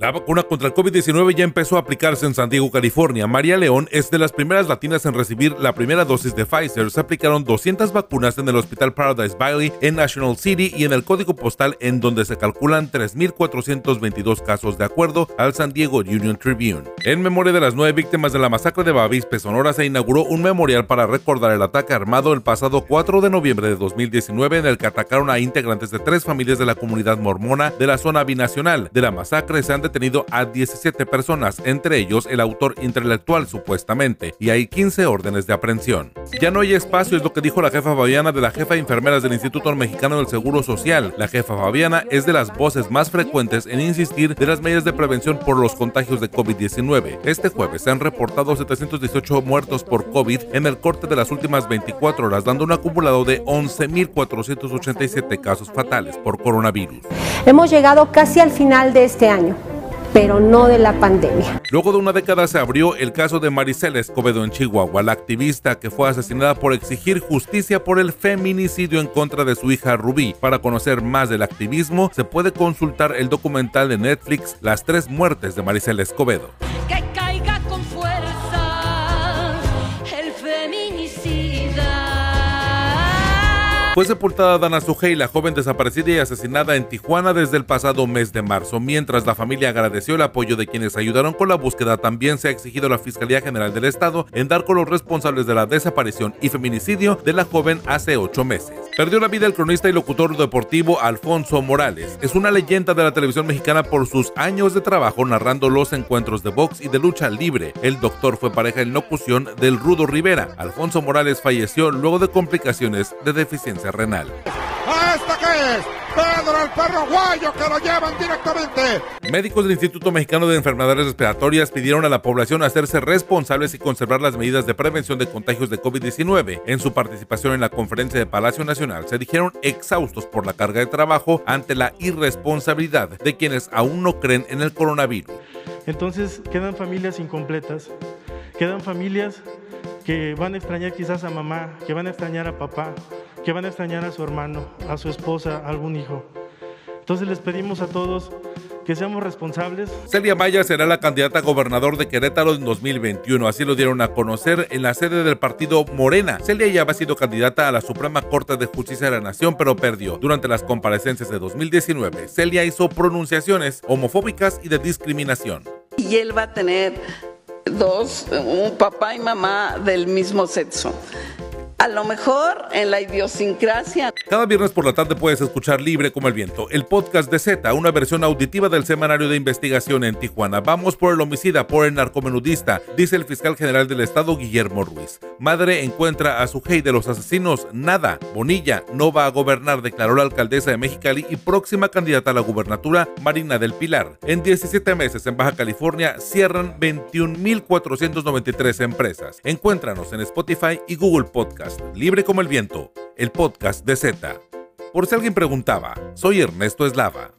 La vacuna contra el COVID-19 ya empezó a aplicarse en San Diego, California. María León es de las primeras latinas en recibir la primera dosis de Pfizer. Se aplicaron 200 vacunas en el Hospital Paradise Valley en National City y en el código postal en donde se calculan 3.422 casos de acuerdo al San Diego Union Tribune. En memoria de las nueve víctimas de la masacre de Bavispe, Sonora, se inauguró un memorial para recordar el ataque armado el pasado 4 de noviembre de 2019 en el que atacaron a integrantes de tres familias de la comunidad mormona de la zona binacional. De la masacre se han detenido a 17 personas, entre ellos el autor intelectual supuestamente, y hay 15 órdenes de aprehensión. Ya no hay espacio, es lo que dijo la jefa Fabiana de la jefa de enfermeras del Instituto Mexicano del Seguro Social. La jefa Fabiana es de las voces más frecuentes en insistir de las medidas de prevención por los contagios de COVID-19. Este jueves se han reportado 718 muertos por COVID en el corte de las últimas 24 horas, dando un acumulado de 11.487 casos fatales por coronavirus. Hemos llegado casi al final de este año pero no de la pandemia. Luego de una década se abrió el caso de Maricela Escobedo en Chihuahua, la activista que fue asesinada por exigir justicia por el feminicidio en contra de su hija Rubí. Para conocer más del activismo, se puede consultar el documental de Netflix Las tres muertes de Maricela Escobedo. Fue sepultada Dana Sujei, la joven desaparecida y asesinada en Tijuana desde el pasado mes de marzo. Mientras la familia agradeció el apoyo de quienes ayudaron con la búsqueda, también se ha exigido a la Fiscalía General del Estado en dar con los responsables de la desaparición y feminicidio de la joven hace ocho meses. Perdió la vida el cronista y locutor deportivo Alfonso Morales. Es una leyenda de la televisión mexicana por sus años de trabajo narrando los encuentros de box y de lucha libre. El doctor fue pareja en locución del Rudo Rivera. Alfonso Morales falleció luego de complicaciones de deficiencia renal. ¿Esta qué es? Pedro el perro guayo que lo llevan directamente. Médicos del Instituto Mexicano de Enfermedades Respiratorias pidieron a la población hacerse responsables y conservar las medidas de prevención de contagios de COVID-19. En su participación en la conferencia de Palacio Nacional se dijeron exhaustos por la carga de trabajo ante la irresponsabilidad de quienes aún no creen en el coronavirus. Entonces quedan familias incompletas, quedan familias que van a extrañar quizás a mamá, que van a extrañar a papá, que van a extrañar a su hermano, a su esposa, a algún hijo. Entonces les pedimos a todos que seamos responsables. Celia Maya será la candidata a gobernador de Querétaro en 2021, así lo dieron a conocer en la sede del partido Morena. Celia ya había sido candidata a la Suprema Corte de Justicia de la Nación, pero perdió. Durante las comparecencias de 2019, Celia hizo pronunciaciones homofóbicas y de discriminación. Y él va a tener dos, un papá y mamá del mismo sexo. A lo mejor en la idiosincrasia. Cada viernes por la tarde puedes escuchar Libre como el Viento, el podcast de Z, una versión auditiva del semanario de investigación en Tijuana. Vamos por el homicida, por el narcomenudista, dice el fiscal general del estado Guillermo Ruiz. Madre encuentra a su hey de los asesinos. Nada. Bonilla no va a gobernar, declaró la alcaldesa de Mexicali y próxima candidata a la gubernatura, Marina del Pilar. En 17 meses en Baja California cierran 21.493 empresas. Encuéntranos en Spotify y Google Libre como el viento, el podcast de Z. Por si alguien preguntaba, soy Ernesto Eslava.